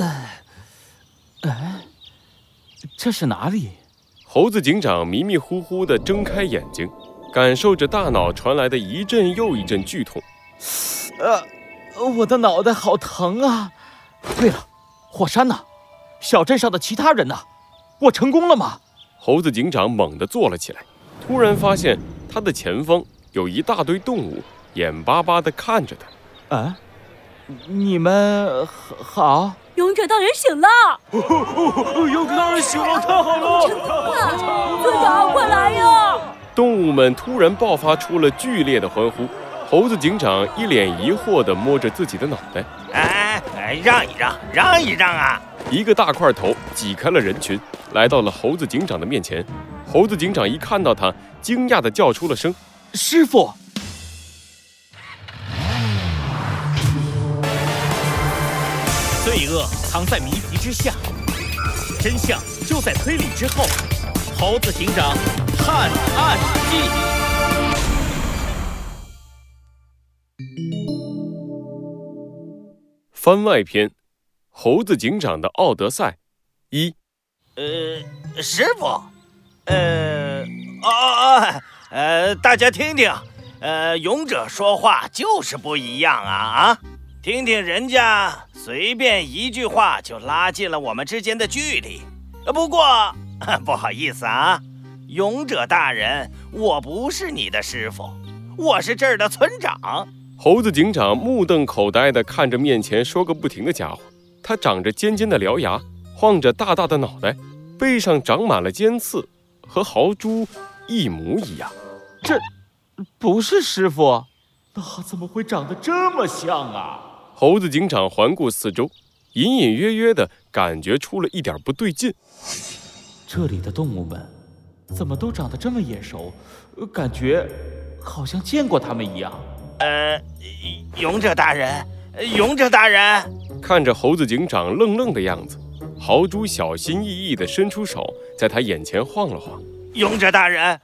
哎，这是哪里？猴子警长迷迷糊糊地睁开眼睛，感受着大脑传来的一阵又一阵剧痛。呃，我的脑袋好疼啊！对了，火山呢？小镇上的其他人呢？我成功了吗？猴子警长猛地坐了起来，突然发现他的前方有一大堆动物，眼巴巴地看着他。啊，你们好？勇者大人醒了！勇者大人醒了，太好了！村长，快来呀！动物们突然爆发出了剧烈的欢呼。猴子警长一脸疑惑地摸着自己的脑袋，哎哎，让一让，让一让啊！一个大块头挤开了人群，来到了猴子警长的面前。猴子警长一看到他，惊讶地叫出了声：“师傅！”罪恶藏在谜题之下，真相就在推理之后。猴子警长探案记。番外篇：猴子警长的奥德赛一。呃，师傅，呃，哦哦，呃，大家听听，呃，勇者说话就是不一样啊啊！听听人家随便一句话就拉近了我们之间的距离。不过 不好意思啊，勇者大人，我不是你的师傅，我是这儿的村长。猴子警长目瞪口呆地看着面前说个不停的家伙，他长着尖尖的獠牙，晃着大大的脑袋，背上长满了尖刺，和豪猪一模一样。这，不是师傅，那怎么会长得这么像啊？猴子警长环顾四周，隐隐约约的感觉出了一点不对劲。这里的动物们，怎么都长得这么眼熟？感觉好像见过他们一样。呃，勇者大人，勇者大人，看着猴子警长愣愣的样子，豪猪小心翼翼地伸出手，在他眼前晃了晃。勇者大人，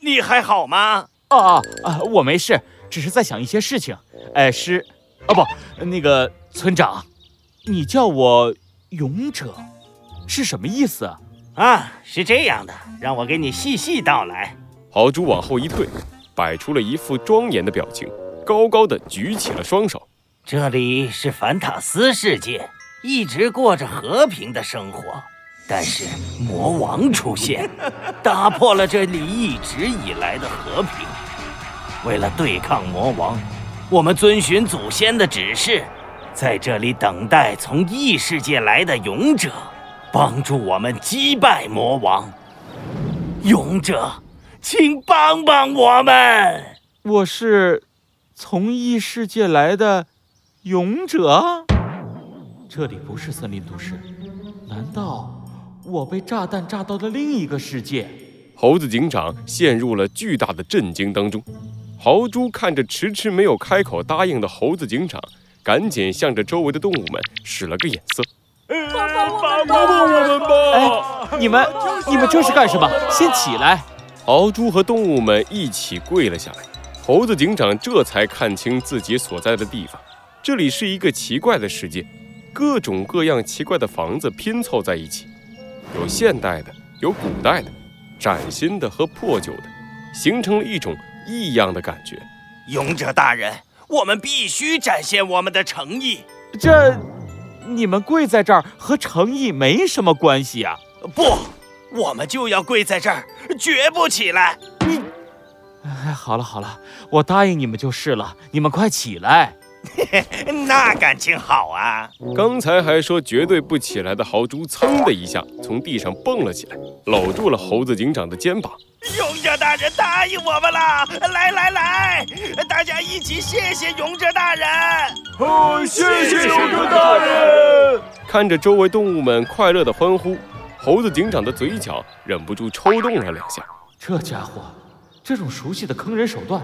你还好吗？啊啊，我没事，只是在想一些事情。哎，师，哦不，那个村长，你叫我勇者，是什么意思啊？啊，是这样的，让我给你细细道来。豪猪往后一退，摆出了一副庄严的表情。高高的举起了双手。这里是凡塔斯世界，一直过着和平的生活。但是魔王出现，打破了这里一直以来的和平。为了对抗魔王，我们遵循祖先的指示，在这里等待从异世界来的勇者，帮助我们击败魔王。勇者，请帮帮我们！我是。从异世界来的勇者，这里不是森林都市，难道我被炸弹炸到了另一个世界？猴子警长陷入了巨大的震惊当中。豪猪看着迟迟没有开口答应的猴子警长，赶紧向着周围的动物们使了个眼色：“帮帮我们吧！”哎，你们你们这是干什么？先起来！豪猪和动物们一起跪了下来。猴子警长这才看清自己所在的地方，这里是一个奇怪的世界，各种各样奇怪的房子拼凑在一起，有现代的，有古代的，崭新的和破旧的，形成了一种异样的感觉。勇者大人，我们必须展现我们的诚意。这，你们跪在这儿和诚意没什么关系啊！不，我们就要跪在这儿，绝不起来。你。哎，好了好了，我答应你们就是了。你们快起来！那感情好啊！刚才还说绝对不起来的豪猪，噌的一下从地上蹦了起来，搂住了猴子警长的肩膀。勇者大人答应我们了！来来来，大家一起谢谢勇者大人！哦，谢谢勇者大人！看着周围动物们快乐的欢呼，猴子警长的嘴角忍不住抽动了两下。这家伙。这种熟悉的坑人手段，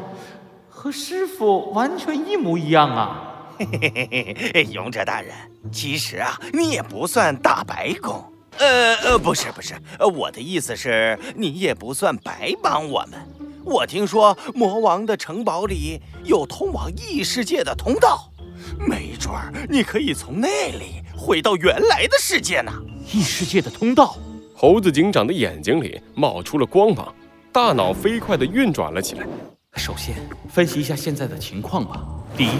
和师傅完全一模一样啊！嘿嘿嘿嘿，勇者大人，其实啊，你也不算大白工。呃呃，不是不是，我的意思是，你也不算白帮我们。我听说魔王的城堡里有通往异世界的通道，没准儿你可以从那里回到原来的世界呢？异世界的通道。猴子警长的眼睛里冒出了光芒，大脑飞快地运转了起来。首先分析一下现在的情况吧。第一，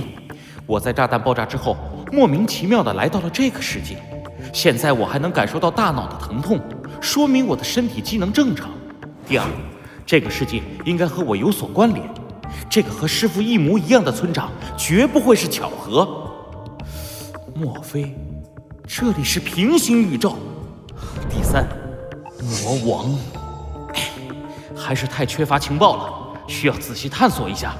我在炸弹爆炸之后，莫名其妙地来到了这个世界，现在我还能感受到大脑的疼痛，说明我的身体机能正常。第二，这个世界应该和我有所关联，这个和师傅一模一样的村长绝不会是巧合。莫非这里是平行宇宙？第三，魔王，还是太缺乏情报了，需要仔细探索一下。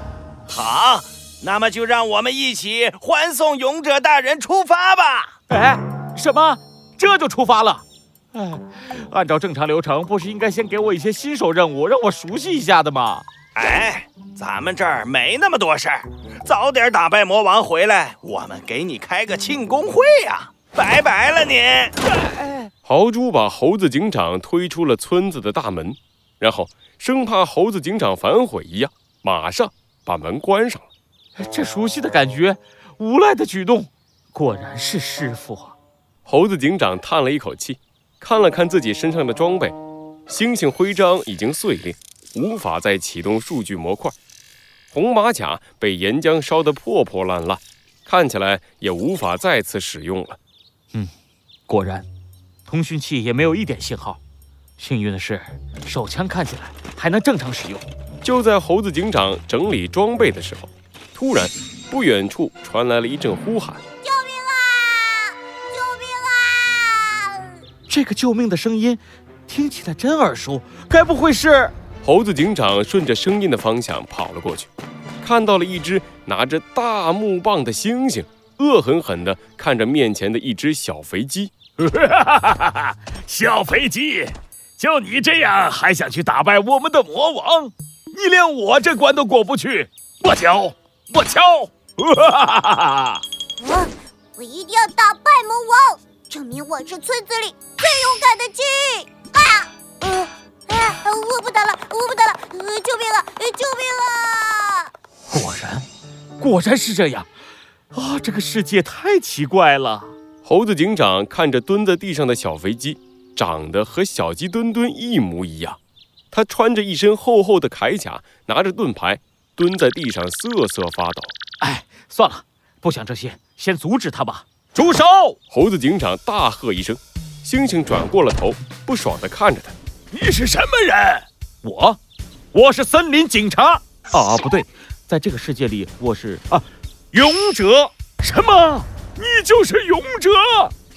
好，那么就让我们一起欢送勇者大人出发吧！哎，什么？这就出发了？哎，按照正常流程，不是应该先给我一些新手任务，让我熟悉一下的吗？哎，咱们这儿没那么多事儿，早点打败魔王回来，我们给你开个庆功会呀！拜拜了你。豪猪把猴子警长推出了村子的大门，然后生怕猴子警长反悔一样，马上把门关上了。这熟悉的感觉，无赖的举动，果然是师傅啊。猴子警长叹了一口气，看了看自己身上的装备，星星徽章已经碎裂。无法再启动数据模块，红马甲被岩浆烧得破破烂烂，看起来也无法再次使用了。嗯，果然，通讯器也没有一点信号。幸运的是，手枪看起来还能正常使用。就在猴子警长整理装备的时候，突然，不远处传来了一阵呼喊：“救命啊！救命啊！”这个救命的声音听起来真耳熟，该不会是……猴子警长顺着声音的方向跑了过去，看到了一只拿着大木棒的猩猩，恶狠狠地看着面前的一只小肥鸡。小肥鸡，就你这样还想去打败我们的魔王？你连我这关都过不去！我敲，我敲！我我一定要打败魔王，证明我是村子里最勇敢的鸡！啊！嗯。我不打了，我不打了！呃救命啊！救命啊！果然，果然是这样啊！这个世界太奇怪了。猴子警长看着蹲在地上的小肥鸡，长得和小鸡墩墩一模一样。他穿着一身厚厚的铠甲，拿着盾牌，蹲在地上瑟瑟发抖。哎，算了，不想这些，先阻止他吧。住手！猴子警长大喝一声，猩猩转过了头，不爽地看着他。你是什么人？我，我是森林警察。啊，不对，在这个世界里，我是啊，勇者。什么？你就是勇者？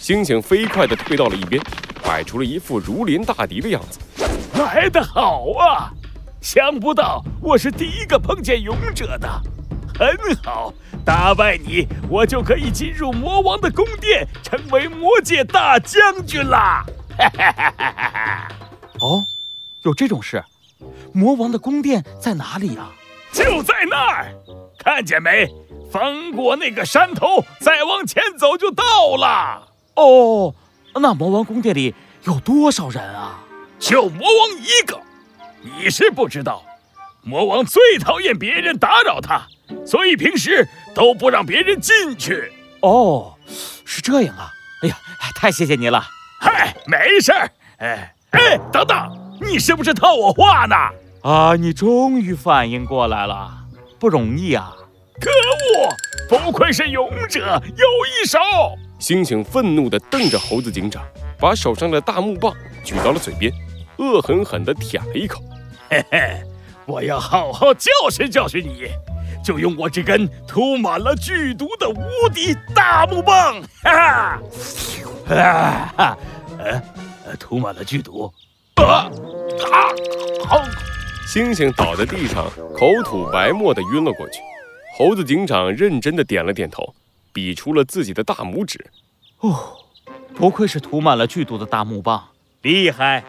猩猩飞快地退到了一边，摆出了一副如临大敌的样子。来得好啊！想不到我是第一个碰见勇者的。很好，打败你，我就可以进入魔王的宫殿，成为魔界大将军啦！哈哈哈哈哈哈！哦，有这种事？魔王的宫殿在哪里呀？就在那儿，看见没？翻过那个山头，再往前走就到了。哦，那魔王宫殿里有多少人啊？就魔王一个。你是不知道，魔王最讨厌别人打扰他，所以平时都不让别人进去。哦，是这样啊。哎呀，太谢谢你了。嗨，没事儿。哎。哎，等等，你是不是套我话呢？啊，你终于反应过来了，不容易啊！可恶，不愧是勇者，有一手！猩猩愤怒地瞪着猴子警长，把手上的大木棒举到了嘴边，恶狠狠地舔了一口。嘿嘿，我要好好教训教训你，就用我这根涂满了剧毒的无敌大木棒！哈哈，啊哈，呃。涂满了剧毒，啊！好，猩猩倒在地上，口吐白沫的晕了过去。猴子警长认真的点了点头，比出了自己的大拇指。哦，不愧是涂满了剧毒的大木棒，厉害！